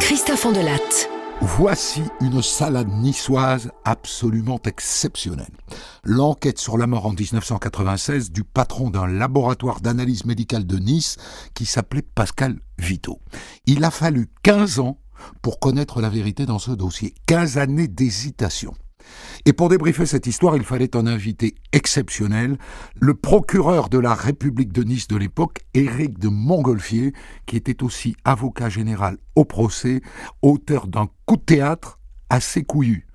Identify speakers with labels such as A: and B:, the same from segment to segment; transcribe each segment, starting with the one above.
A: Christophe.
B: Voici une salade niçoise absolument exceptionnelle. L'enquête sur la mort en 1996 du patron d'un laboratoire d'analyse médicale de Nice qui s'appelait Pascal Vito. Il a fallu 15 ans pour connaître la vérité dans ce dossier. 15 années d'hésitation. Et pour débriefer cette histoire, il fallait un invité exceptionnel, le procureur de la République de Nice de l'époque, Éric de Montgolfier, qui était aussi avocat général au procès, auteur d'un coup de théâtre assez couillu.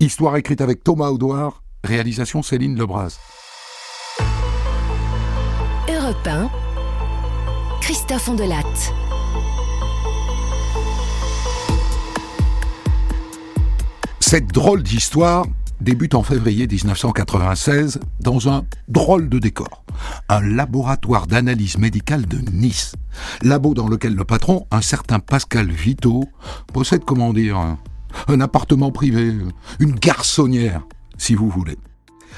B: Histoire écrite avec Thomas Audouard, réalisation Céline Lebras.
A: Europe 1, Christophe Ondelatte.
B: Cette drôle d'histoire débute en février 1996 dans un drôle de décor. Un laboratoire d'analyse médicale de Nice. Labo dans lequel le patron, un certain Pascal Vito, possède, comment dire, un, appartement privé, une garçonnière, si vous voulez.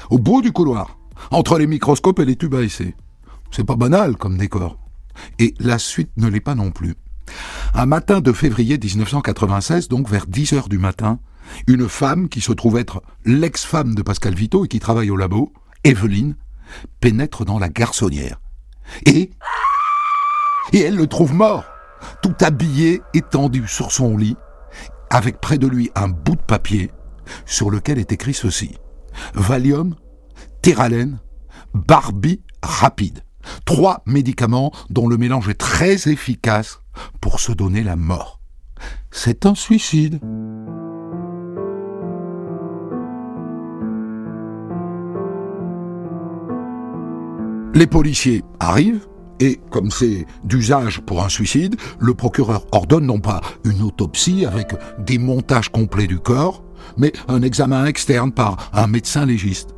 B: Au bout du couloir, entre les microscopes et les tubes à essai. C'est pas banal comme décor. Et la suite ne l'est pas non plus. Un matin de février 1996, donc vers 10 heures du matin, une femme qui se trouve être l'ex-femme de Pascal Vito et qui travaille au labo, Evelyne, pénètre dans la garçonnière. Et. Et elle le trouve mort, tout habillé, étendu sur son lit, avec près de lui un bout de papier sur lequel est écrit ceci Valium, Terralène, Barbie rapide. Trois médicaments dont le mélange est très efficace pour se donner la mort. C'est un suicide. Les policiers arrivent et, comme c'est d'usage pour un suicide, le procureur ordonne non pas une autopsie avec des montages complets du corps, mais un examen externe par un médecin légiste.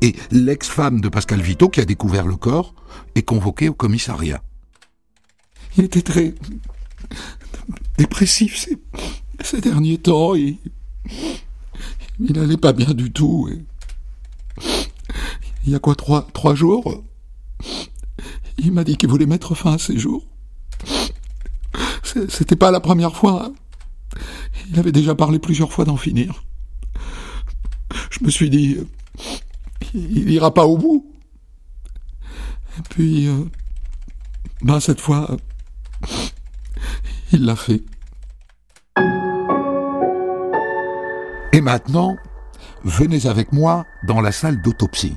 B: Et l'ex-femme de Pascal Vito, qui a découvert le corps, est convoquée au commissariat. Il était très dépressif ces, derniers temps. Et il n'allait pas bien du tout. il y a quoi, trois jours il m'a dit qu'il voulait mettre fin à ses jours. C'était pas la première fois. Hein. Il avait déjà parlé plusieurs fois d'en finir. Je me suis dit, il ira pas au bout. Et puis, euh, ben cette fois, il l'a fait. Et maintenant, venez avec moi dans la salle d'autopsie.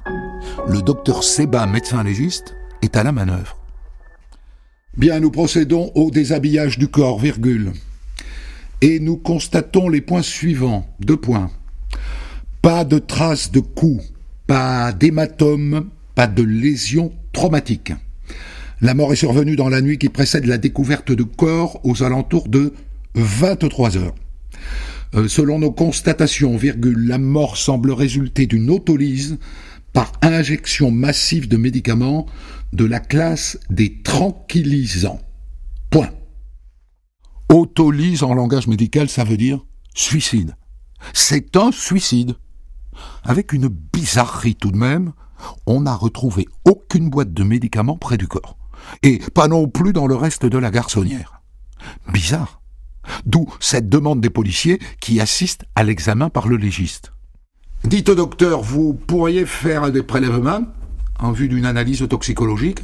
B: Le docteur Seba, médecin légiste, est à la manœuvre. Bien, nous procédons au déshabillage du corps, virgule. Et nous constatons les points suivants. Deux points. Pas de traces de coups, pas d'hématome, pas de lésions traumatiques. La mort est survenue dans la nuit qui précède la découverte de corps aux alentours de 23 heures. Euh, selon nos constatations, virgule, la mort semble résulter d'une autolyse par injection massive de médicaments de la classe des tranquillisants. Point. Autolyse en langage médical, ça veut dire suicide. C'est un suicide. Avec une bizarrerie tout de même, on n'a retrouvé aucune boîte de médicaments près du corps. Et pas non plus dans le reste de la garçonnière. Bizarre. D'où cette demande des policiers qui assistent à l'examen par le légiste. Dites au docteur, vous pourriez faire des prélèvements en vue d'une analyse toxicologique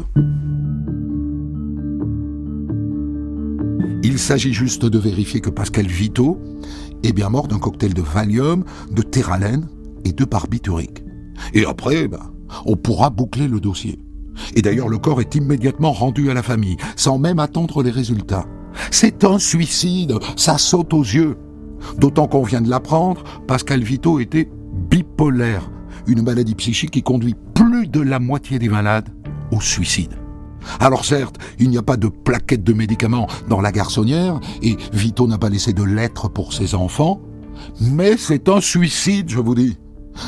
B: Il s'agit juste de vérifier que Pascal Vito est bien mort d'un cocktail de Valium, de Terralène et de barbiturique. Et après, ben, on pourra boucler le dossier. Et d'ailleurs, le corps est immédiatement rendu à la famille, sans même attendre les résultats. C'est un suicide, ça saute aux yeux. D'autant qu'on vient de l'apprendre, Pascal Vito était bipolaire, une maladie psychique qui conduit plus de la moitié des malades au suicide. Alors certes, il n'y a pas de plaquettes de médicaments dans la garçonnière, et Vito n'a pas laissé de lettres pour ses enfants, mais c'est un suicide, je vous dis.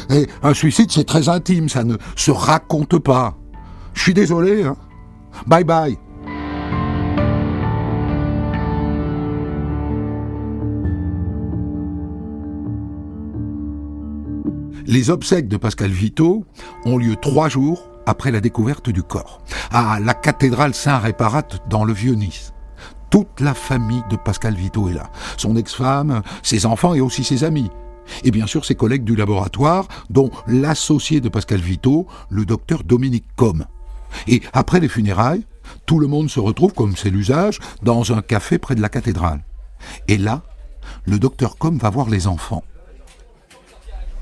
B: Et un suicide, c'est très intime, ça ne se raconte pas. Je suis désolé. Hein. Bye bye. Les obsèques de Pascal Vito ont lieu trois jours après la découverte du corps, à la cathédrale Saint-Réparate dans le Vieux-Nice. Toute la famille de Pascal Vito est là. Son ex-femme, ses enfants et aussi ses amis. Et bien sûr ses collègues du laboratoire, dont l'associé de Pascal Vito, le docteur Dominique Com. Et après les funérailles, tout le monde se retrouve, comme c'est l'usage, dans un café près de la cathédrale. Et là, le docteur Com va voir les enfants.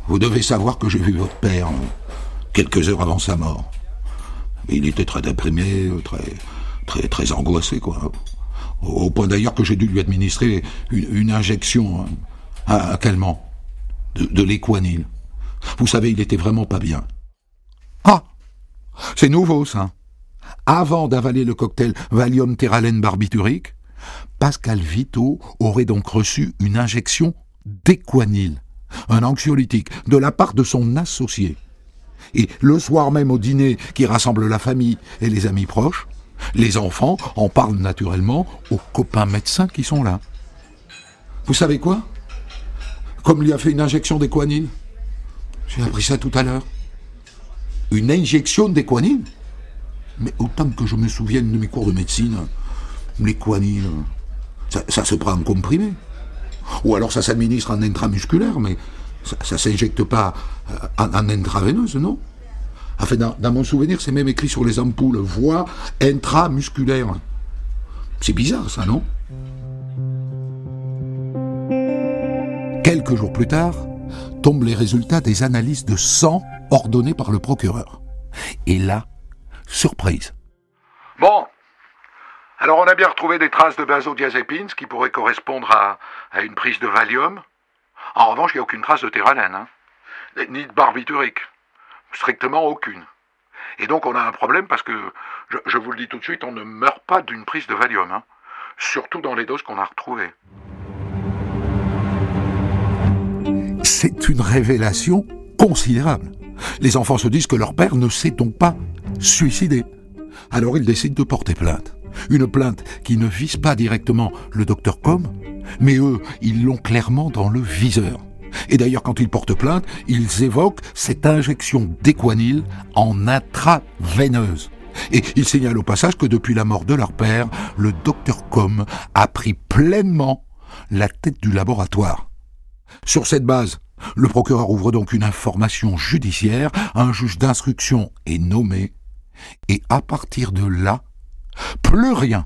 B: Vous devez savoir que j'ai vu votre père quelques heures avant sa mort. Il était très déprimé, très, très, angoissé, quoi. Au point d'ailleurs que j'ai dû lui administrer une, injection à, calmant de, de l'équanil. Vous savez, il était vraiment pas bien. Ah C'est nouveau, ça. Avant d'avaler le cocktail Valium Terralène barbiturique, Pascal Vito aurait donc reçu une injection d'équanil, un anxiolytique, de la part de son associé. Et le soir même au dîner qui rassemble la famille et les amis proches, les enfants en parlent naturellement aux copains médecins qui sont là. Vous savez quoi? Comme lui a fait une injection d'équanine. J'ai appris ça tout à l'heure. Une injection d'équanine Mais autant que je me souvienne de mes cours de médecine, l'équanine, ça, ça, se prend en comprimé. Ou alors ça s'administre en intramusculaire, mais ça ne s'injecte pas euh, en, en intraveineuse, non Enfin, dans, mon souvenir, c'est même écrit sur les ampoules, voie intramusculaire. C'est bizarre, ça, non Quelques jours plus tard, tombent les résultats des analyses de sang ordonnées par le procureur. Et là, surprise.
C: Bon. Alors on a bien retrouvé des traces de benzodiazépines, ce qui pourrait correspondre à, une prise de Valium. En revanche, il n'y a aucune trace de Terralène, hein. ni de barbiturique. Strictement aucune. Et donc on a un problème parce que, je, vous le dis tout de suite, on ne meurt pas d'une prise de Valium, hein. surtout dans les doses qu'on a retrouvées.
B: C'est une révélation considérable. Les enfants se disent que leur père ne s'est donc pas suicidé. Alors ils décident de porter plainte. Une plainte qui ne vise pas directement le docteur Com, mais eux, ils l'ont clairement dans le viseur. Et d'ailleurs, quand ils portent plainte, ils évoquent cette injection d'équanil en intraveineuse. Et ils signalent au passage que depuis la mort de leur père, le docteur Com a pris pleinement la tête du laboratoire. Sur cette base, le procureur ouvre donc une information judiciaire, un juge d'instruction est nommé, et à partir de là, plus rien.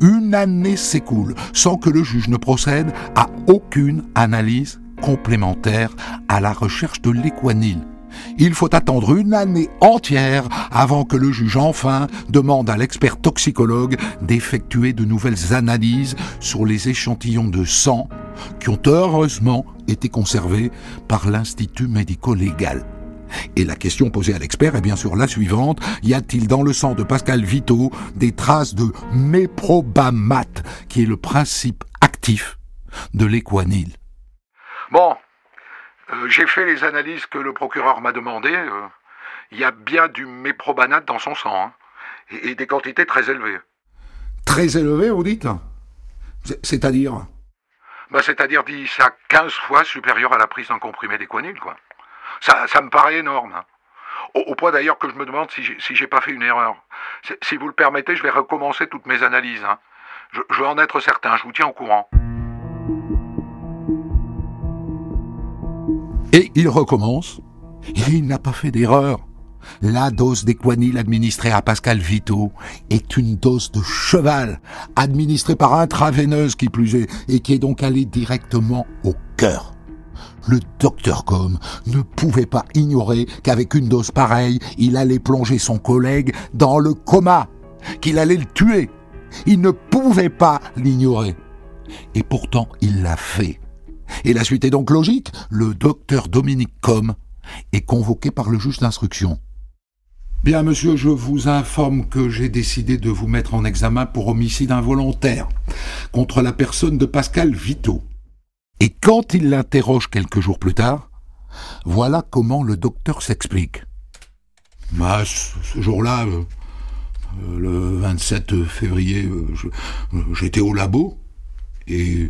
B: Une année s'écoule sans que le juge ne procède à aucune analyse complémentaire à la recherche de l'équanile. Il faut attendre une année entière avant que le juge enfin demande à l'expert toxicologue d'effectuer de nouvelles analyses sur les échantillons de sang qui ont heureusement été conservés par l'Institut médico-légal. Et la question posée à l'expert est bien sûr la suivante. Y a-t-il dans le sang de Pascal Vito des traces de méprobamate, qui est le principe actif de l'équanil?
C: Bon, euh, j'ai fait les analyses que le procureur m'a demandées. Euh, il y a bien du méprobanate dans son sang, hein, et, des quantités très élevées.
B: Très élevées, vous dites? C'est-à-dire?
C: Bah, C'est-à-dire 10 à 15 fois supérieur à la prise d'un comprimé d'équanil, quoi. Ça, me paraît énorme. Hein. Au, point d'ailleurs que je me demande si j'ai, pas fait une erreur. Si vous le permettez, je vais recommencer toutes mes analyses. Hein. Je, je veux en être certain, je vous tiens au courant.
B: Et il recommence. Il n'a pas fait d'erreur. La dose d'équanil administrée à Pascal Vito est une dose de cheval, administrée par intraveineuse qui plus est, et qui est donc allée directement au cœur. Le docteur Com ne pouvait pas ignorer qu'avec une dose pareille, il allait plonger son collègue dans le coma, qu'il allait le tuer. Il ne pouvait pas l'ignorer. Et pourtant, il l'a fait. Et la suite est donc logique. Le docteur Dominique Com est convoqué par le juge d'instruction. Bien, monsieur, je vous informe que j'ai décidé de vous mettre en examen pour homicide involontaire contre la personne de Pascal Vito. Et quand il l'interroge quelques jours plus tard, voilà comment le docteur s'explique. Bah, ce, jour-là, euh, euh, le 27 février, euh, j'étais au labo et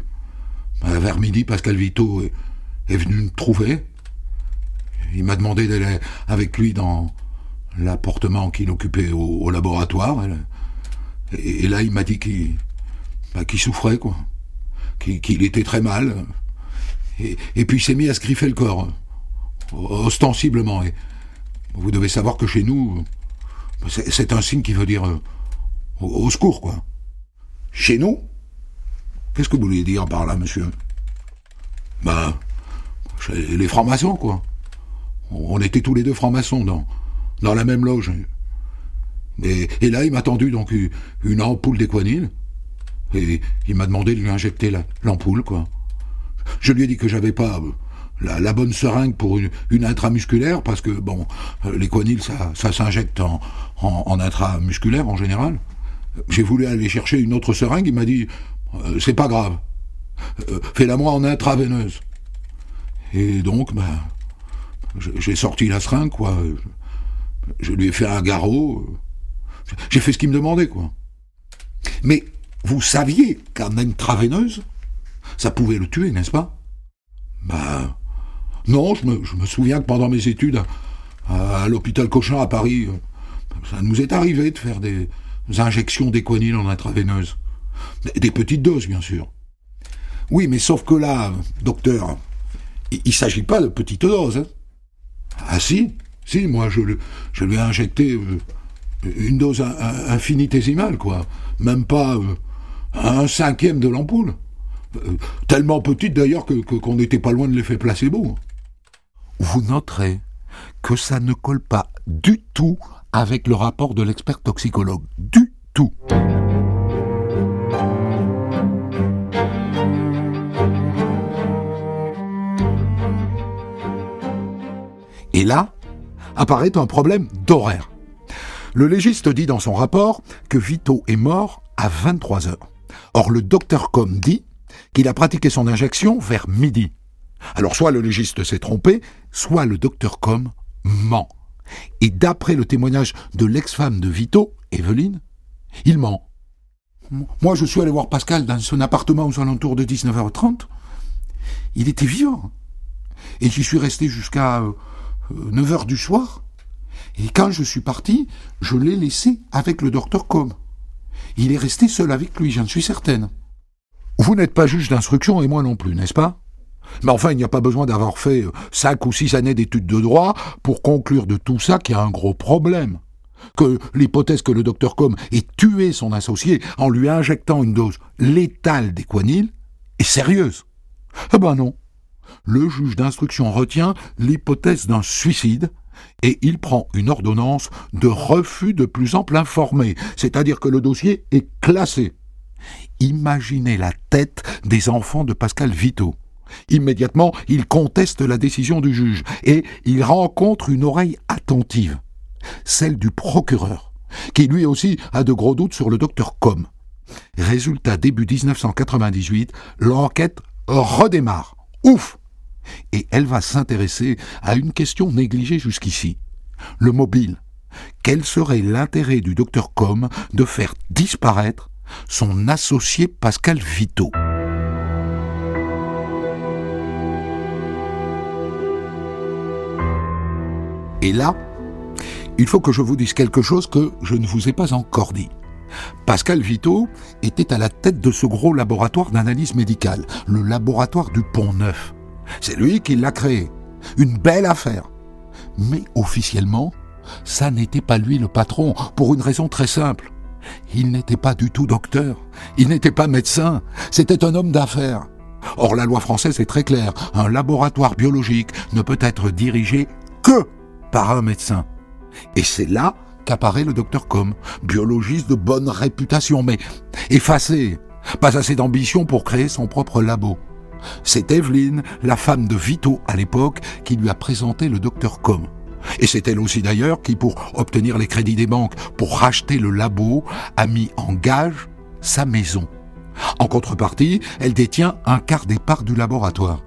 B: bah, vers midi, Pascal Vito est, venu me trouver. Il m'a demandé d'aller avec lui dans, l'appartement qu'il occupait au, laboratoire. Et, là, il m'a dit qu'il bah, souffrait, quoi. Qu'il était très mal. Et, puis il s'est mis à se griffer le corps, ostensiblement. Vous devez savoir que chez nous, c'est un signe qui veut dire euh, au, secours, quoi. Chez nous? Qu'est-ce que vous voulez dire par là, monsieur? Ben, les francs-maçons, quoi. On était tous les deux francs-maçons dans, dans la même loge. Et, et là, il m'a tendu donc une ampoule d'équanine. Et il m'a demandé de lui injecter l'ampoule, quoi. Je lui ai dit que j'avais pas euh, la, bonne seringue pour une, intramusculaire, parce que, bon, euh, l'équanile, ça, ça s'injecte en, en, intramusculaire en général. J'ai voulu aller chercher une autre seringue, il m'a dit, euh, c'est pas grave, fais-la moi en intraveineuse. Et donc, ben, j'ai sorti la seringue, quoi. Je lui ai fait un garrot. J'ai fait ce qu'il me demandait, quoi. Mais vous saviez qu'un intraveineuse, ça pouvait le tuer, n'est-ce pas? Ben, non, je me, souviens que pendant mes études à, l'hôpital Cochin à Paris, ça nous est arrivé de faire des injections d'équanine en intraveineuse. Des, petites doses, bien sûr. Oui, mais sauf que là, docteur, il ne s'agit pas de petites doses. Hein. Ah si, si, moi je, je lui ai injecté euh, une dose infinitésimale, quoi. Même pas euh, un cinquième de l'ampoule. Euh, tellement petite d'ailleurs que qu'on n'était pas loin de l'effet placebo. Vous noterez que ça ne colle pas du tout avec le rapport de l'expert toxicologue. Du tout. Et là, apparaît un problème d'horaire. Le légiste dit dans son rapport que Vito est mort à 23 heures. Or, le docteur Com dit qu'il a pratiqué son injection vers midi. Alors, soit le légiste s'est trompé, soit le docteur Com ment. Et d'après le témoignage de l'ex-femme de Vito, Evelyne, il ment. Moi, je suis allé voir Pascal dans son appartement aux alentours de 19h30. Il était vivant. Et j'y suis resté jusqu'à 9 heures du soir, et quand je suis parti, je l'ai laissé avec le docteur Com. Il est resté seul avec lui, j'en suis certaine. Vous n'êtes pas juge d'instruction et moi non plus, n'est-ce pas? Mais enfin, il n'y a pas besoin d'avoir fait euh, cinq ou six années d'études de droit pour conclure de tout ça qu'il y a un gros problème. Que l'hypothèse que le docteur Com ait tué son associé en lui injectant une dose létale d'équanil est sérieuse. Eh ben non le juge d'instruction retient l'hypothèse d'un suicide et il prend une ordonnance de refus de plus ample informé, c'est-à-dire que le dossier est classé. Imaginez la tête des enfants de Pascal Vito. Immédiatement, il conteste la décision du juge et il rencontre une oreille attentive, celle du procureur, qui lui aussi a de gros doutes sur le docteur Com. Résultat début 1998, l'enquête redémarre. Ouf et elle va s'intéresser à une question négligée jusqu'ici. Le mobile. Quel serait l'intérêt du docteur Com de faire disparaître son associé Pascal Vito? Et là, il faut que je vous dise quelque chose que je ne vous ai pas encore dit. Pascal Vito était à la tête de ce gros laboratoire d'analyse médicale, le laboratoire du Pont Neuf. C'est lui qui l'a créé. Une belle affaire. Mais officiellement, ça n'était pas lui le patron, pour une raison très simple. Il n'était pas du tout docteur, il n'était pas médecin, c'était un homme d'affaires. Or la loi française est très claire, un laboratoire biologique ne peut être dirigé que par un médecin. Et c'est là qu'apparaît le docteur Com, biologiste de bonne réputation, mais effacé, pas assez d'ambition pour créer son propre labo. C'est Evelyne, la femme de Vito à l'époque, qui lui a présenté le docteur Com. Et c'est elle aussi d'ailleurs qui, pour obtenir les crédits des banques, pour racheter le labo, a mis en gage sa maison. En contrepartie, elle détient un quart des parts du laboratoire.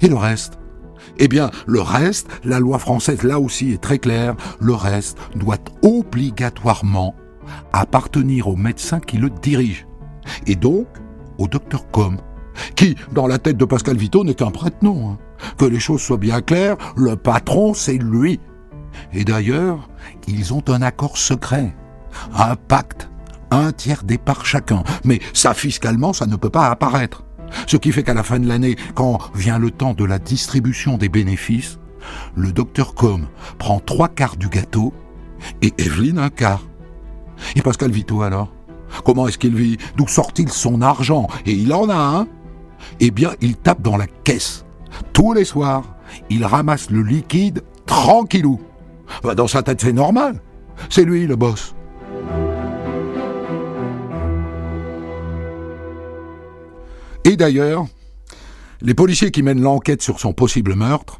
B: Et le reste? Eh bien, le reste, la loi française là aussi est très claire, le reste doit obligatoirement appartenir au médecin qui le dirige. Et donc, au docteur Com qui, dans la tête de Pascal Vito, n'est qu'un prête-nom. Hein. Que les choses soient bien claires, le patron, c'est lui. Et d'ailleurs, ils ont un accord secret, un pacte, un tiers départ chacun. Mais ça, fiscalement, ça ne peut pas apparaître. Ce qui fait qu'à la fin de l'année, quand vient le temps de la distribution des bénéfices, le docteur Com prend trois quarts du gâteau et Evelyne un quart. Et Pascal Vito alors? Comment est-ce qu'il vit? D'où sort-il son argent? Et il en a un Eh bien, il tape dans la caisse. Tous les soirs, il ramasse le liquide tranquillou. Bah, dans sa tête, c'est normal. C'est lui le boss. Et d'ailleurs, les policiers qui mènent l'enquête sur son possible meurtre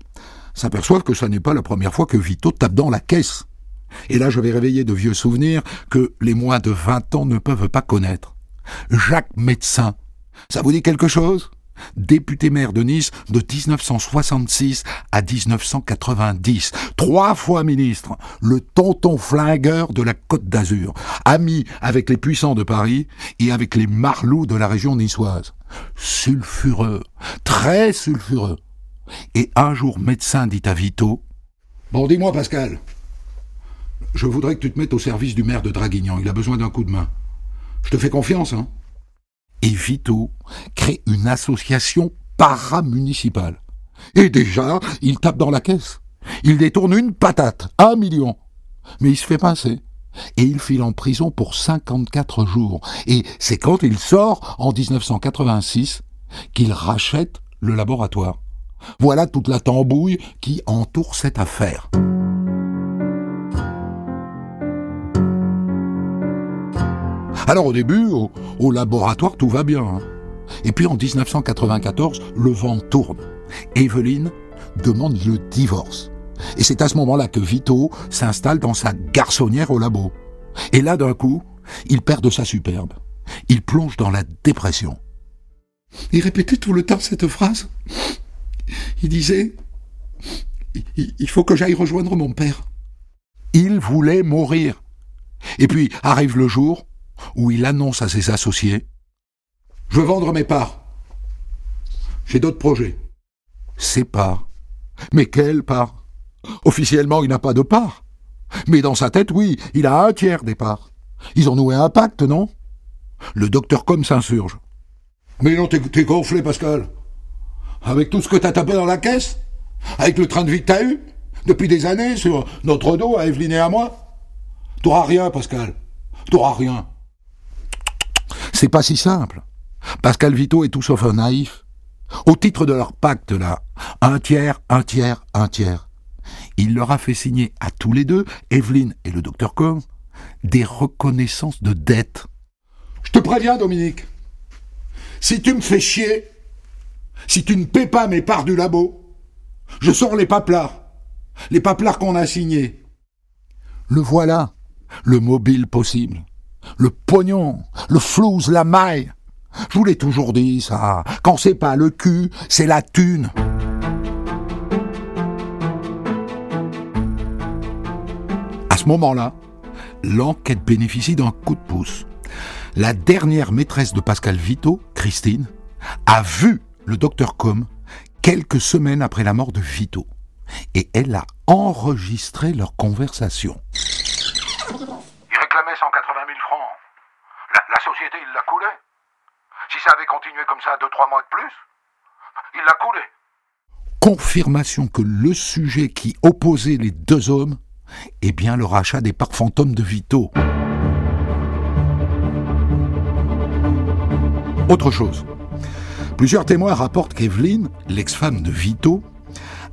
B: s'aperçoivent que ce n'est pas la première fois que Vito tape dans la caisse. Et là, je vais réveiller de vieux souvenirs que les moins de 20 ans ne peuvent pas connaître. Jacques Médecin. Ça vous dit quelque chose? Député maire de Nice de 1966 à 1990. Trois fois ministre. Le tonton flingueur de la Côte d'Azur. Ami avec les puissants de Paris et avec les marlous de la région niçoise. Sulfureux. Très sulfureux. Et un jour, médecin dit à Vito Bon, dis-moi, Pascal, je voudrais que tu te mettes au service du maire de Draguignan. Il a besoin d'un coup de main. Je te fais confiance, hein Et Vito crée une association paramunicipale. Et déjà, il tape dans la caisse. Il détourne une patate, un million. Mais il se fait pincer. Et il file en prison pour 54 jours. Et c'est quand il sort, en 1986, qu'il rachète le laboratoire. Voilà toute la tambouille qui entoure cette affaire. Alors au début, au, laboratoire, tout va bien. Hein. Et puis en 1994, le vent tourne. Evelyne demande le divorce. Et c'est à ce moment-là que Vito s'installe dans sa garçonnière au labo. Et là, d'un coup, il perd de sa superbe. Il plonge dans la dépression. Il répétait tout le temps cette phrase. Il disait Il faut que j'aille rejoindre mon père. Il voulait mourir. Et puis arrive le jour où il annonce à ses associés Je veux vendre mes parts. J'ai d'autres projets. Ses parts. Mais quelles parts Officiellement, il n'a pas de parts. Mais dans sa tête, oui, il a un tiers des parts. Ils ont noué un pacte, non? Le docteur Com s'insurge. Mais non, t'es gonflé, Pascal. Avec tout ce que t'as tapé dans la caisse Avec le train de vie que t'as eu Depuis des années, sur notre dos, à Evelyne et à moi T'auras rien, Pascal. T'auras rien. C'est pas si simple. Pascal Vito est tout sauf un naïf. Au titre de leur pacte, là, un tiers, un tiers, un tiers. Il leur a fait signer à tous les deux, Evelyne et le docteur Com, des reconnaissances de dettes. Je te préviens, Dominique. Si tu me fais chier, si tu ne paies pas mes parts du labo, je sors les paplards. Les paplards qu'on a signés. Le voilà, le mobile possible. Le pognon, le flouze, la maille. Je vous l'ai toujours dit, ça. Quand c'est pas le cul, c'est la thune. À ce moment-là, l'enquête bénéficie d'un coup de pouce. La dernière maîtresse de Pascal Vito, Christine, a vu le docteur Com quelques semaines après la mort de Vito. Et elle a enregistré leur conversation.
C: La, société, il l'a coulé. Si ça avait continué comme ça deux, trois mois de plus, il l'a coulé.
B: Confirmation que le sujet qui opposait les deux hommes est bien le rachat des parcs fantômes de Vito. Autre chose. Plusieurs témoins rapportent qu'Evelyne, l'ex-femme de Vito,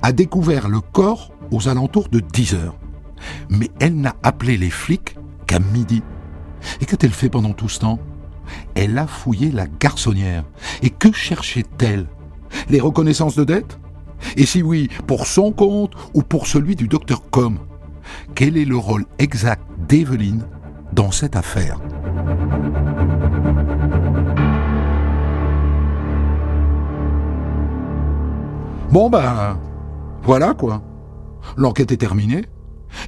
B: a découvert le corps aux alentours de 10 heures. Mais elle n'a appelé les flics qu'à midi. Et qu'a-t-elle fait pendant tout ce temps? Elle a fouillé la garçonnière. Et que cherchait-elle? Les reconnaissances de dette? Et si oui, pour son compte ou pour celui du docteur Com? Quel est le rôle exact d'Evelyne dans cette affaire? Bon ben, voilà quoi. L'enquête est terminée.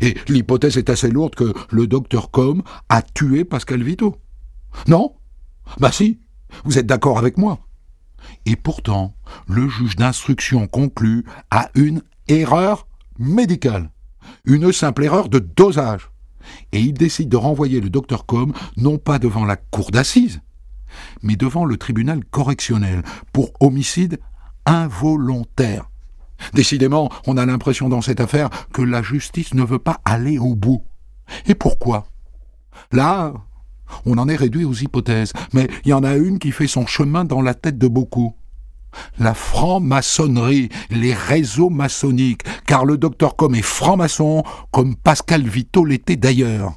B: Et l'hypothèse est assez lourde que le docteur Com a tué Pascal Vito. Non? Bah si, vous êtes d'accord avec moi. Et pourtant, le juge d'instruction conclut à une erreur médicale. Une simple erreur de dosage. Et il décide de renvoyer le docteur Com non pas devant la cour d'assises, mais devant le tribunal correctionnel pour homicide involontaire. Décidément, on a l'impression dans cette affaire que la justice ne veut pas aller au bout. Et pourquoi? Là, on en est réduit aux hypothèses, mais il y en a une qui fait son chemin dans la tête de beaucoup. La franc-maçonnerie, les réseaux maçonniques, car le docteur Com est franc-maçon, comme Pascal Vito l'était d'ailleurs.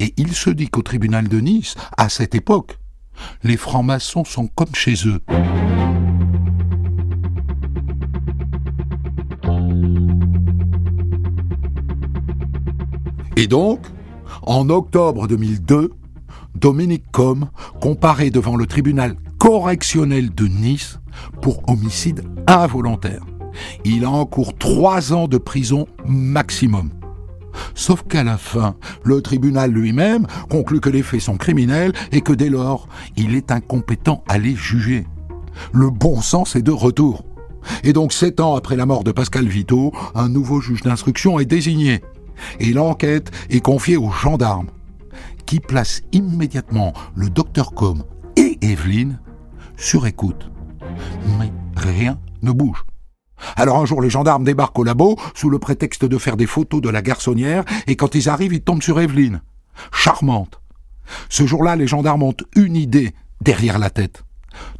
B: Et il se dit qu'au tribunal de Nice, à cette époque, les francs-maçons sont comme chez eux. Donc, en octobre 2002, Dominique Com comparé devant le tribunal correctionnel de Nice pour homicide involontaire. Il a en trois ans de prison maximum. Sauf qu'à la fin, le tribunal lui-même conclut que les faits sont criminels et que dès lors, il est incompétent à les juger. Le bon sens est de retour. Et donc, sept ans après la mort de Pascal Vito, un nouveau juge d'instruction est désigné. Et l'enquête est confiée aux gendarmes, qui placent immédiatement le docteur Com et Evelyne sur écoute. Mais rien ne bouge. Alors un jour, les gendarmes débarquent au labo sous le prétexte de faire des photos de la garçonnière et quand ils arrivent, ils tombent sur Evelyne. Charmante. Ce jour-là, les gendarmes ont une idée derrière la tête.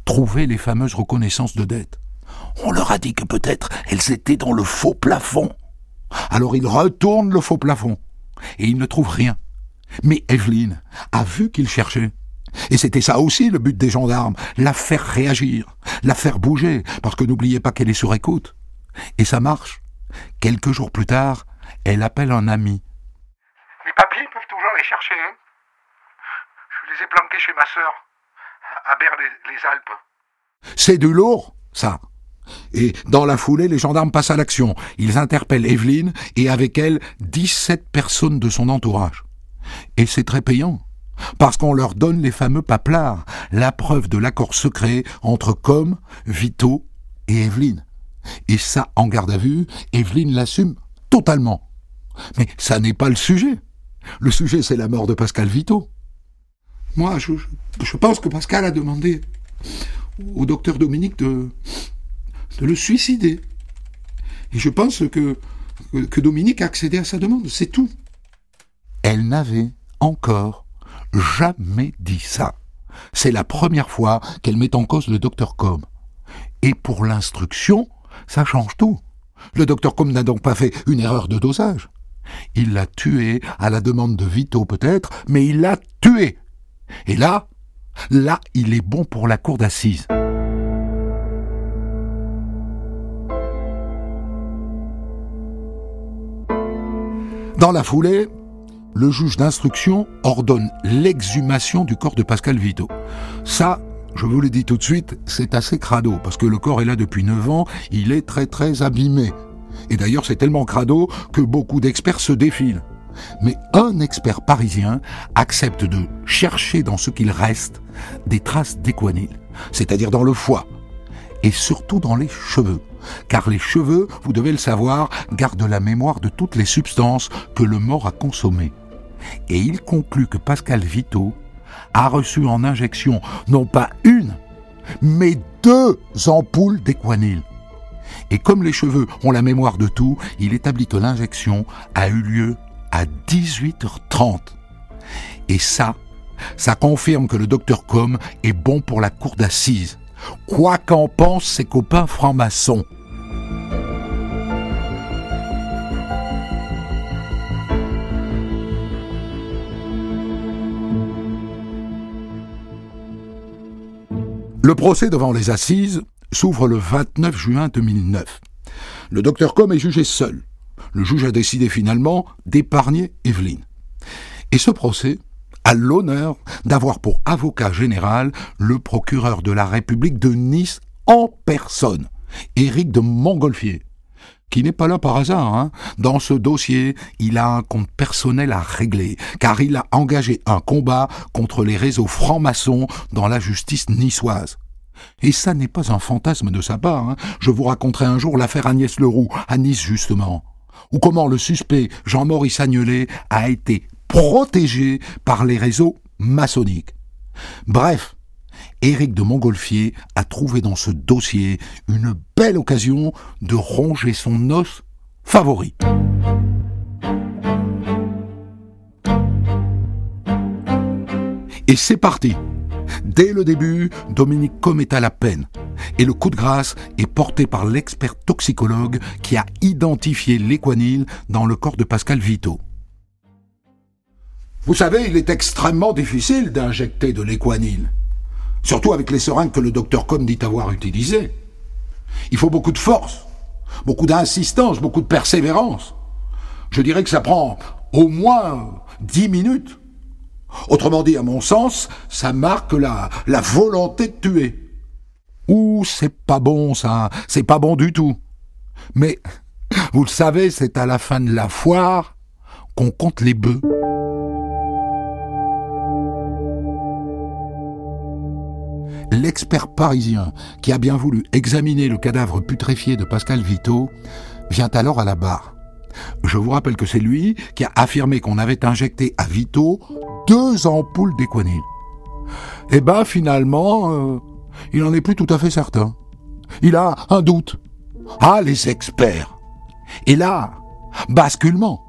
B: Trouver les fameuses reconnaissances de dette. On leur a dit que peut-être elles étaient dans le faux plafond. Alors ils retournent le faux plafond et ils ne trouvent rien. Mais Evelyne a vu qu'ils cherchaient. Et c'était ça aussi le but des gendarmes, la faire réagir, la faire bouger, parce que n'oubliez pas qu'elle est sur écoute. Et ça marche. Quelques jours plus tard, elle appelle un ami.
C: Les papiers peuvent toujours les chercher. Hein Je les ai planqués chez ma sœur, à Berre-les-Alpes.
B: C'est du lourd, ça. Et dans la foulée, les gendarmes passent à l'action. Ils interpellent Evelyne et avec elle 17 personnes de son entourage. Et c'est très payant parce qu'on leur donne les fameux paplards, la preuve de l'accord secret entre Com, Vito et Evelyne. Et ça, en garde à vue, Evelyne l'assume totalement. Mais ça n'est pas le sujet. Le sujet, c'est la mort de Pascal Vito. Moi, je, je, pense que Pascal a demandé au docteur Dominique de, de le suicider. Et je pense que, que Dominique a accédé à sa demande, c'est tout. Elle n'avait encore jamais dit ça. C'est la première fois qu'elle met en cause le docteur Com. Et pour l'instruction, ça change tout. Le docteur Com n'a donc pas fait une erreur de dosage. Il l'a tué à la demande de Vito peut-être, mais il l'a tué. Et là, là, il est bon pour la cour d'assises. Dans la foulée, le juge d'instruction ordonne l'exhumation du corps de Pascal Vito. Ça, je vous le dis tout de suite, c'est assez crado, parce que le corps est là depuis 9 ans, il est très très abîmé. Et d'ailleurs, c'est tellement crado que beaucoup d'experts se défilent. Mais un expert parisien accepte de chercher dans ce qu'il reste des traces d'équanil, c'est-à-dire dans le foie, et surtout dans les cheveux car les cheveux, vous devez le savoir, gardent la mémoire de toutes les substances que le mort a consommées. Et il conclut que Pascal Vito a reçu en injection non pas une, mais deux ampoules d'équanil. Et comme les cheveux ont la mémoire de tout, il établit que l'injection a eu lieu à 18h30. Et ça, ça confirme que le docteur Com est bon pour la cour d'assises quoi qu'en pensent ses copains francs-maçons. Le procès devant les assises s'ouvre le 29 juin 2009. Le docteur Com est jugé seul. Le juge a décidé finalement d'épargner Evelyne. Et ce procès a l'honneur d'avoir pour avocat général le procureur de la République de Nice en personne, Éric de Montgolfier, qui n'est pas là par hasard. Hein. Dans ce dossier, il a un compte personnel à régler, car il a engagé un combat contre les réseaux francs-maçons dans la justice niçoise. Et ça n'est pas un fantasme de sa part. Hein. Je vous raconterai un jour l'affaire Agnès Leroux, à Nice justement. ou comment le suspect Jean-Maurice Agnelet a été protégé par les réseaux maçonniques. Bref, Éric de Montgolfier a trouvé dans ce dossier une belle occasion de ronger son os favori. Et c'est parti. Dès le début, Dominique Com est à la peine. Et le coup de grâce est porté par l'expert toxicologue qui a identifié l'équanile dans le corps de Pascal Vito. Vous savez, il est extrêmement difficile d'injecter de l'équanile. Surtout avec les seringues que le docteur Com dit avoir utilisées. Il faut beaucoup de force, beaucoup d'insistance, beaucoup de persévérance. Je dirais que ça prend au moins dix minutes. Autrement dit, à mon sens, ça marque la, la volonté de tuer. Ouh, c'est pas bon ça, c'est pas bon du tout. Mais, vous le savez, c'est à la fin de la foire qu'on compte les bœufs. L'expert parisien qui a bien voulu examiner le cadavre putréfié de Pascal Vito vient alors à la barre. Je vous rappelle que c'est lui qui a affirmé qu'on avait injecté à Vito deux ampoules d'équanile. Eh ben finalement, euh, il n'en est plus tout à fait certain. Il a un doute. Ah, les experts. Et là, basculement.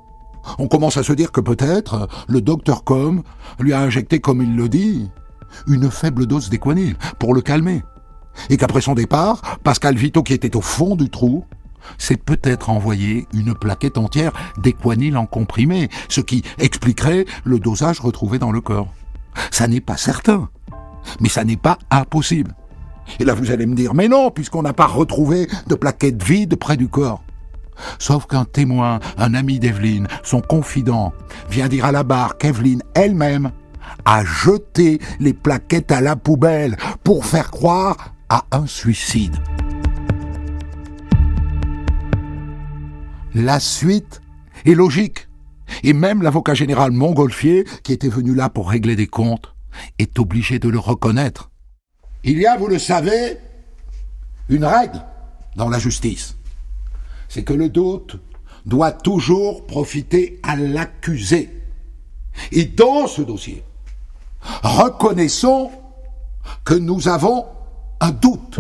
B: On commence à se dire que peut-être le docteur Com lui a injecté, comme il le dit, une faible dose d'équanile pour le calmer. Et qu'après son départ, Pascal Vito, qui était au fond du trou, s'est peut-être envoyé une plaquette entière d'équanile en comprimé, ce qui expliquerait le dosage retrouvé dans le corps. Ça n'est pas certain, mais ça n'est pas impossible. Et là, vous allez me dire, mais non, puisqu'on n'a pas retrouvé de plaquette vide près du corps. Sauf qu'un témoin, un ami d'Evelyne, son confident, vient dire à la barre qu'Evelyne elle-même a jeté les plaquettes à la poubelle pour faire croire à un suicide. La suite est logique. Et même l'avocat général Montgolfier, qui était venu là pour régler des comptes, est obligé de le reconnaître. Il y a, vous le savez, une règle dans la justice. C'est que le doute doit toujours profiter à l'accusé. Et dans ce dossier, reconnaissons que nous avons un doute.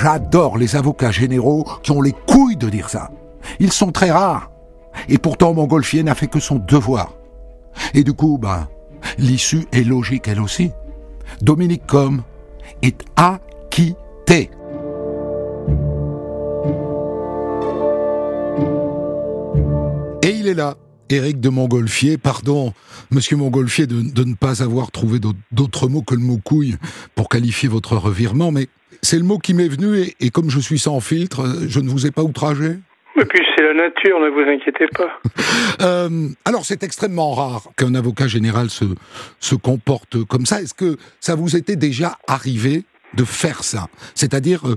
B: J'adore les avocats généraux qui ont les couilles de dire ça. Ils sont très rares. Et pourtant, Montgolfier n'a fait que son devoir. Et du coup, bah, l'issue est logique elle aussi. Dominique Com est acquitté. Il est là, Éric de Montgolfier. Pardon, monsieur Montgolfier, de, de ne pas avoir trouvé d'autres mots que le mot couille pour qualifier votre revirement, mais c'est le mot qui m'est venu et, comme je suis sans filtre, je ne vous ai pas outragé
D: et puis c'est la nature, ne vous inquiétez pas.
B: euh, alors c'est extrêmement rare qu'un avocat général se, se comporte comme ça. Est-ce que ça vous était déjà arrivé de faire ça C'est-à-dire, euh,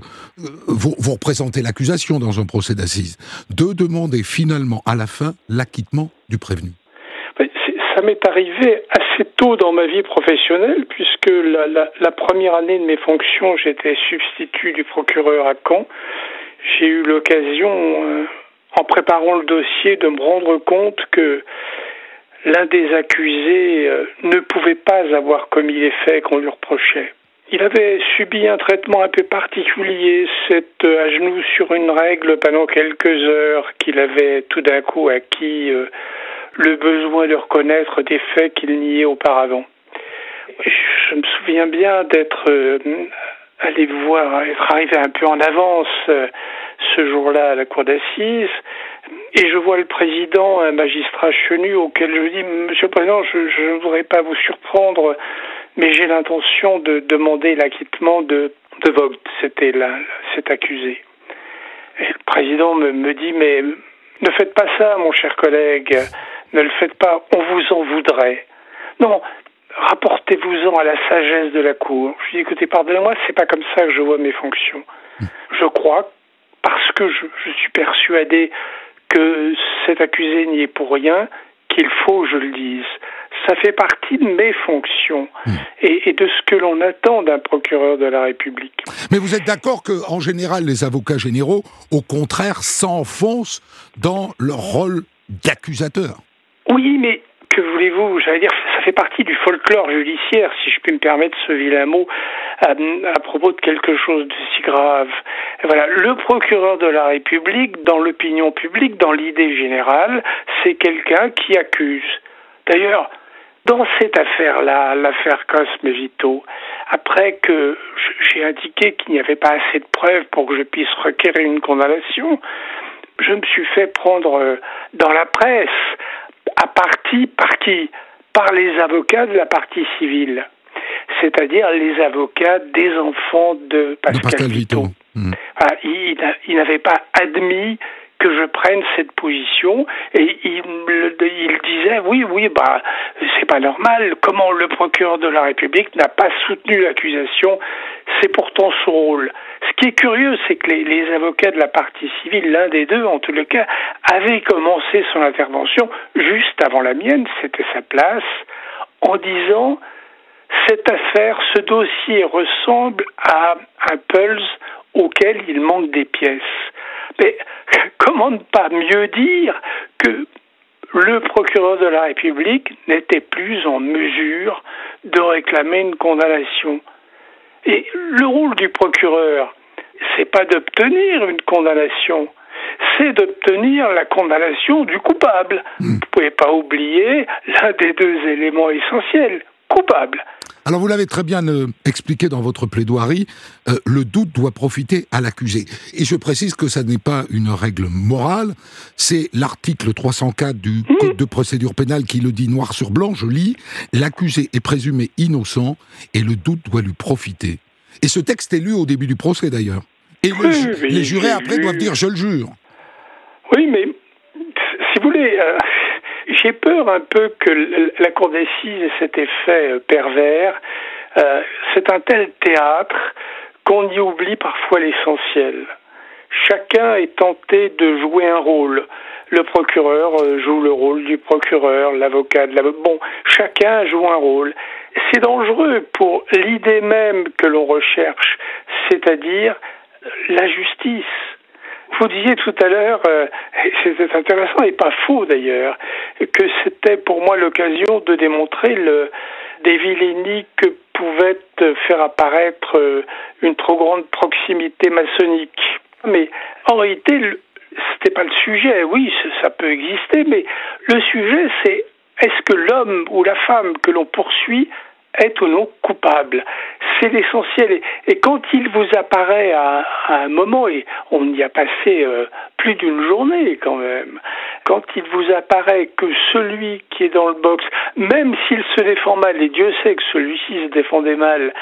B: vous, vous, représentez l'accusation dans un procès d'assises, de demander finalement à la fin l'acquittement du prévenu
D: ça m'est arrivé assez tôt dans ma vie professionnelle, puisque la, première année de mes fonctions, j'étais substitut du procureur à Caen. J'ai eu l'occasion, euh, en préparant le dossier, de me rendre compte que l'un des accusés euh, ne pouvait pas avoir commis les faits qu'on lui reprochait. Il avait subi un traitement un peu particulier, c'est euh, à genoux sur une règle pendant quelques heures qu'il avait tout d'un coup acquis le besoin de reconnaître des faits qu'il niait auparavant. Je me souviens bien d'être euh, allé voir, être arrivé un peu en avance euh, ce jour-là à la cour d'assises, et je vois le président, un magistrat chenu, auquel je dis Monsieur le Président, je ne voudrais pas vous surprendre, mais j'ai l'intention de demander l'acquittement de, de Vogt, c'était cet accusé. Et le président me, me dit Mais ne faites pas ça, mon cher collègue ne le faites pas, on vous en voudrait. Non, rapportez-vous-en à la sagesse de la Cour. Je dis, écoutez, pardonnez-moi, c'est pas comme ça que je vois mes fonctions. Je crois, parce que je, je suis persuadé que cet accusé n'y est pour rien, qu'il faut, je le dise. Ça fait partie de mes fonctions hmm. et, de ce que l'on attend d'un procureur de la République.
B: Mais vous êtes d'accord que, en général, les avocats généraux, au contraire, s'enfoncent dans leur rôle d'accusateur?
D: Oui, mais que voulez-vous? J'allais dire, ça fait partie du folklore judiciaire, si je puis me permettre ce vilain mot, à, à propos de quelque chose de si grave. Voilà, le procureur de la République, dans l'opinion publique, dans l'idée générale, c'est quelqu'un qui accuse. D'ailleurs, dans cette affaire-là, l'affaire Cosme Vito, après que j'ai indiqué qu'il n'y avait pas assez de preuves pour que je puisse requérir une condamnation, je me suis fait prendre euh, dans la presse à partie par qui? Par les avocats de la partie civile, c'est-à-dire les avocats des enfants de Pascal, Vito. Hmm. il, il n'avait pas admis que je prenne cette position. Et il, disait oui oui bah c'est pas normal. Comment le procureur de la République n'a pas soutenu l'accusation? C'est pourtant son rôle. Ce qui est curieux c'est que les, avocats de la partie civile l'un des deux en tous les cas avait commencé son intervention juste avant la mienne. C'était sa place en disant cette affaire, ce dossier ressemble à un pulse auquel il manque des pièces. Mais comment ne pas mieux dire que le procureur de la République n'était plus en mesure de réclamer une condamnation? Et le rôle du procureur, c'est pas d'obtenir une condamnation, c'est d'obtenir la condamnation du coupable. Hmm. Vous ne pouvez pas oublier l'un des deux éléments essentiels, coupable.
B: Alors vous l'avez très bien euh, expliqué dans votre plaidoirie, euh, le doute doit profiter à l'accusé. Et je précise que ça n'est pas une règle morale, c'est l'article 304 du mmh. Code de procédure pénale qui le dit noir sur blanc, je lis, l'accusé est présumé innocent et le doute doit lui profiter. Et ce texte est lu au début du procès d'ailleurs. Et les jurés après doivent dire je le jure.
D: Oui, mais si vous voulez, euh, j'ai peur un peu que la Cour d'assises ait cet effet euh, pervers. Euh, c'est un tel théâtre qu'on y oublie parfois l'essentiel. Chacun est tenté de jouer un rôle. Le procureur euh, joue le rôle du procureur, l'avocat de l'avocat. Bon, chacun joue un rôle. C'est dangereux pour l'idée même que l'on recherche, c'est-à-dire la justice. Vous disiez tout à l'heure, euh, c'était intéressant et pas faux d'ailleurs, que c'était pour moi l'occasion de démontrer le, des vilainies que pouvait faire apparaître euh, une trop grande proximité maçonnique. Mais en réalité, c'était pas le sujet. Oui, ça peut exister, mais le sujet, c'est est-ce que l'homme ou la femme que l'on poursuit est ou non coupable. C'est l'essentiel. Et quand il vous apparaît à, un moment, et on y a passé euh, plus d'une journée quand même, quand il vous apparaît que celui qui est dans le box, même s'il se défend mal, et Dieu sait que celui-ci se défendait mal,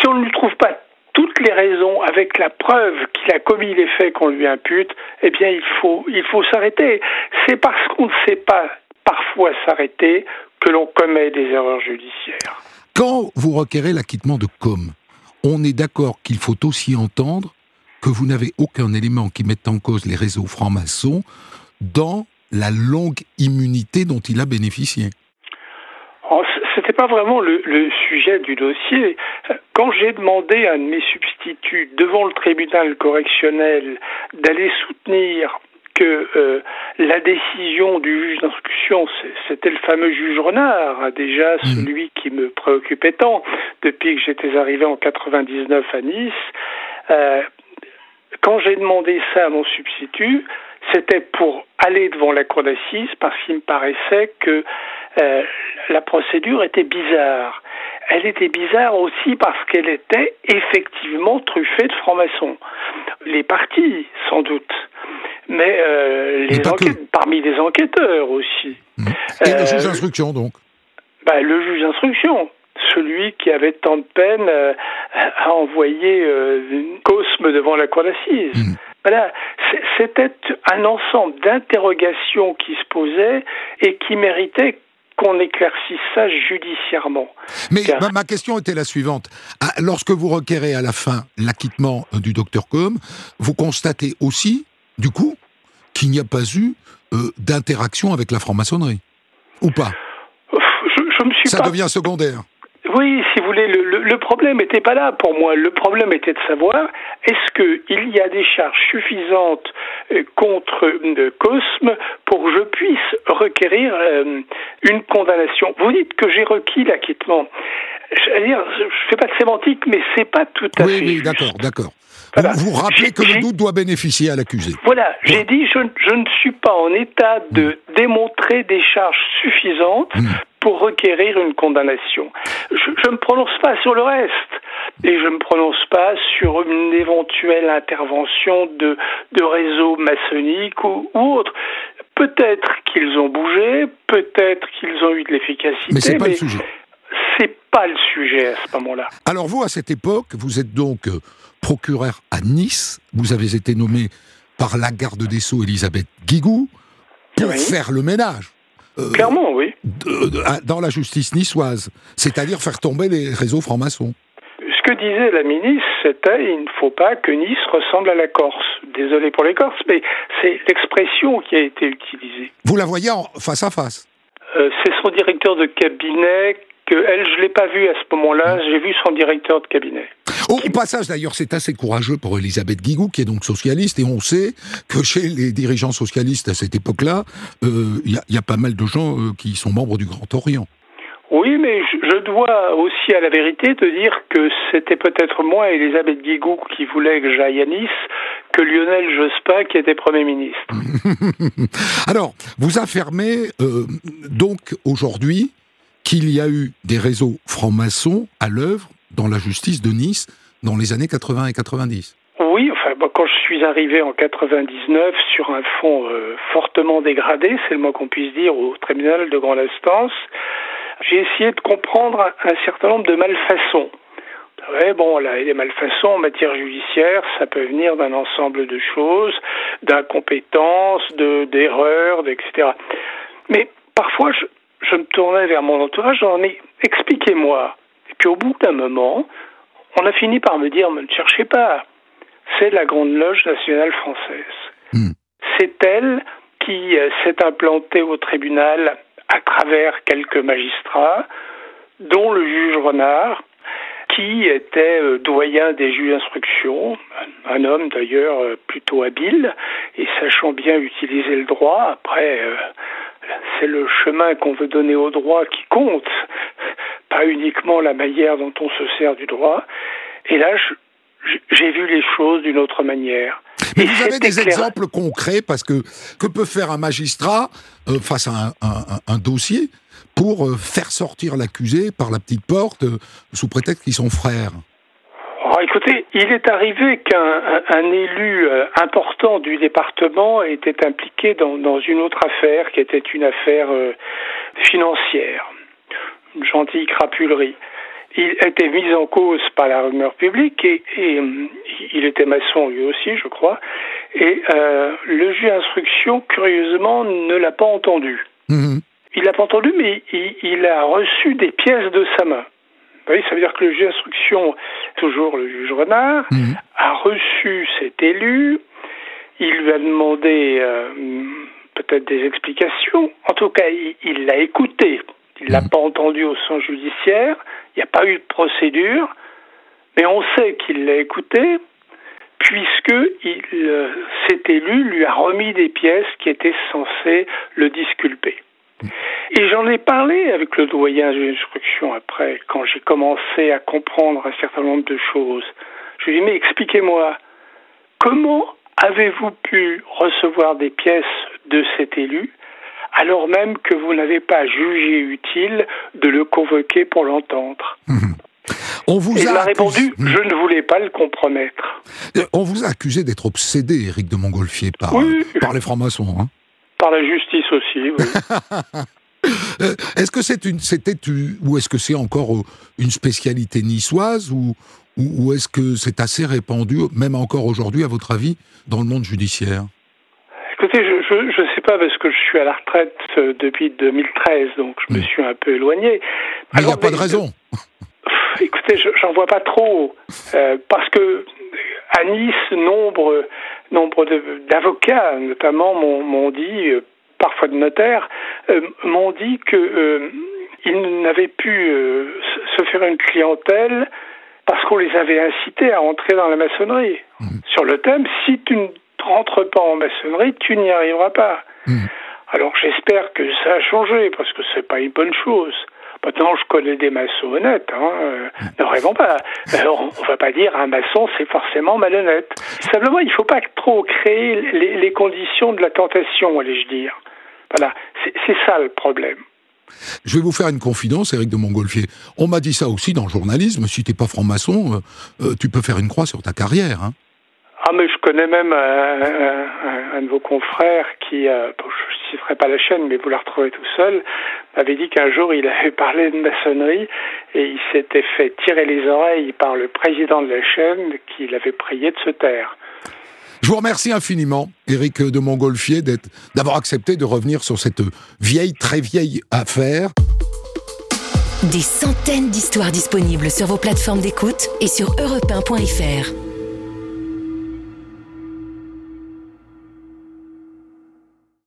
D: si on ne lui trouve pas toutes les raisons avec la preuve qu'il a commis les faits qu'on lui impute, eh bien il faut il faut s'arrêter. C'est parce qu'on ne sait pas parfois s'arrêter que l'on commet des erreurs judiciaires.
B: Quand vous requérez l'acquittement de com, on est d'accord qu'il faut aussi entendre que vous n'avez aucun élément qui mette en cause les réseaux francs-maçons dans la longue immunité dont il a bénéficié.
D: Oh, c'était pas vraiment le, sujet du dossier. Quand j'ai demandé à un de mes substituts devant le tribunal correctionnel d'aller soutenir que euh, la décision du juge d'instruction, c'était le fameux juge Renard, hein, déjà mmh. celui qui me préoccupait tant depuis que j'étais arrivé en 99 à Nice. Euh, quand j'ai demandé ça à mon substitut, c'était pour aller devant la cour d'assises parce qu'il me paraissait que euh, la procédure était bizarre. Elle était bizarre aussi parce qu'elle était effectivement truffée de francs-maçons. Les partis, sans doute mais euh, les parmi les enquêteurs aussi.
B: Mmh. Et le juge euh, d'instruction, donc
D: bah, Le juge d'instruction, celui qui avait tant de peine euh, à envoyer Cosme devant la cour d'assises. Mmh. Voilà, c'était un ensemble d'interrogations qui se posaient et qui méritaient qu'on éclaircisse ça judiciairement.
B: Mais ma, question était la suivante. Ah, lorsque vous requérez à la fin l'acquittement du docteur Com, vous constatez aussi du coup, qu'il n'y a pas eu euh, d'interaction avec la franc-maçonnerie Ou pas?
D: Je, suis
B: ça devient secondaire.
D: Oui, si vous voulez, le, le, problème n'était pas là pour moi. Le problème était de savoir est-ce qu'il y a des charges suffisantes euh, contre Cosme pour que je puisse requérir euh, une condamnation. Vous dites que j'ai requis l'acquittement. Je ne fais pas de sémantique, mais c'est pas tout à
B: fait.
D: Oui,
B: oui, d'accord, d'accord. Vous, vous rappelez que le doute doit bénéficier à l'accusé.
D: Voilà, j'ai dit je, je, ne suis pas en état de hmm. démontrer des charges suffisantes hmm. Pour requérir une condamnation. Je ne me prononce pas sur le reste et je ne me prononce pas sur une éventuelle intervention de, de réseaux maçonniques ou, ou autres. Peut-être qu'ils ont bougé, peut-être qu'ils ont eu de l'efficacité.
B: Mais c'est pas le sujet.
D: C'est pas le sujet à ce moment-là.
B: Alors vous, à cette époque, vous êtes donc euh, procureur à Nice. Vous avez été nommé par la garde des Sceaux Elisabeth Guigou pour faire le ménage.
D: Euh, Clairement, oui.
B: dans la justice niçoise, c'est-à-dire faire tomber les réseaux francs-maçons.
D: Ce que disait la ministre, c'était il ne faut pas que Nice ressemble à la Corse. Désolé pour les Corses, mais c'est l'expression qui a été utilisée.
B: Vous la voyez en face à face
D: euh, C'est son directeur de cabinet elle, je ne l'ai pas vue à ce moment-là, j'ai vu son directeur de cabinet.
B: Au, passage, d'ailleurs, c'est assez courageux pour Elisabeth Guigou, qui est donc socialiste, et on sait que chez les dirigeants socialistes à cette époque-là, il euh, y, a pas mal de gens euh, qui sont membres du Grand Orient.
D: Oui, mais je dois aussi à la vérité te dire que c'était peut-être moi, Elisabeth Guigou, qui voulait que j'aille à Nice, que Lionel Jospin qui était Premier ministre.
B: Alors, vous affirmez euh, donc aujourd'hui qu'il y a eu des réseaux francs-maçons à l'œuvre dans la justice de Nice dans les années 80 et 90.
D: Oui, enfin, quand je suis arrivé en 99 sur un fond euh, fortement dégradé, c'est le moins qu'on puisse dire, au tribunal de grande instance, j'ai essayé de comprendre un, certain nombre de malfaçons. Ouais, bon, là, les malfaçons en matière judiciaire, ça peut venir d'un ensemble de choses, d'incompétences, de, d'erreurs, etc. Mais parfois, je, je me tournais vers mon entourage, j'en ai expliquez-moi. Et puis au bout d'un moment, on a fini par me dire, ne cherchez pas, c'est la Grande Loge nationale française. Hmm. C'est elle qui euh, s'est implantée au tribunal à travers quelques magistrats, dont le juge Renard, qui était euh, doyen des juges d'instruction, un homme d'ailleurs euh, plutôt habile et sachant bien utiliser le droit. Après, c'est le chemin qu'on veut donner au droit qui compte, pas uniquement la manière dont on se sert du droit. Et là, j'ai vu les choses d'une autre manière.
B: Mais vous avez des exemples concrets parce que que peut faire un magistrat euh, face à un, dossier pour euh, faire sortir l'accusé par la petite porte euh, sous prétexte qu'ils sont frères?
D: Oh, écoutez, il est arrivé qu'un élu important du département était impliqué dans, une autre affaire qui était une affaire financière, gentille crapulerie. Il était mis en cause par la rumeur publique et, euh, il était maçon lui aussi, je crois. Et le juge d'instruction, curieusement, ne l'a pas entendu. Mmh. Il l'a pas entendu, mais il a reçu des pièces de sa main. Oui, ça veut dire que le juge d'instruction, toujours le juge Renard, mhm. a reçu cet élu, il lui a demandé euh, peut-être des explications, en tout cas il l'a écouté, il ne l'a mhm. pas entendu au sens judiciaire, il n'y a pas eu de procédure, mais on sait qu'il l'a écouté puisque il, euh, cet élu lui a remis des pièces qui étaient censées le disculper. Et j'en ai parlé avec le doyen de l'instruction après, quand j'ai commencé à comprendre un certain nombre de choses. Je lui ai dit, mais expliquez-moi, comment avez-vous pu recevoir des pièces de cet élu alors même que vous n'avez pas jugé utile de le convoquer pour l'entendre
B: On vous
D: il
B: a,
D: répondu, je ne voulais pas le compromettre.
B: Euh, on vous a accusé d'être obsédé, Éric de Montgolfier, par, par les francs-maçons. Hein
D: par la justice aussi, oui.
B: Euh, est-ce que c'est une, c'était ou est-ce que c'est encore euh, une spécialité niçoise ou, ou, est-ce que c'est assez répandu, même encore aujourd'hui, à votre avis, dans le monde judiciaire?
D: Écoutez, je ne sais pas parce que je suis à la retraite euh, depuis 2013, donc je me suis un peu éloigné.
B: Mais il n'y a pas de raison.
D: Écoutez, j'en vois pas trop, parce que à Nice, nombre nombre d'avocats, notamment, m'ont dit, euh, parfois de notaires, euh, m'ont dit que euh, ils n'avaient pu euh, se faire une clientèle parce qu'on les avait incités à entrer dans la maçonnerie. Mmh. Sur le thème, si tu ne rentres pas en maçonnerie, tu n'y arriveras pas. Mmh. Alors j'espère que ça a changé parce que c'est pas une bonne chose. Maintenant, je connais des maçons honnêtes. Hein. Euh, ne rêvons pas. Euh, on ne va pas dire un maçon, c'est forcément malhonnête. Simplement, il ne faut pas trop créer les, les, conditions de la tentation, allais-je dire. Voilà, c'est ça le problème.
B: Je vais vous faire une confidence, Éric de Montgolfier. On m'a dit ça aussi dans le journalisme. Si tu n'es pas franc-maçon, euh, tu peux faire une croix sur ta carrière. Hein.
D: Ah, mais je connais même un, un, de vos confrères qui, euh, je ne citerai pas la chaîne, mais vous la retrouvez tout seul, m'avait dit qu'un jour il avait parlé de maçonnerie et il s'était fait tirer les oreilles par le président de la chaîne qui l'avait prié de se taire.
B: Je vous remercie infiniment, Éric de Montgolfier, d'avoir accepté de revenir sur cette vieille, très vieille affaire.
A: Des centaines d'histoires disponibles sur vos plateformes d'écoute et sur europe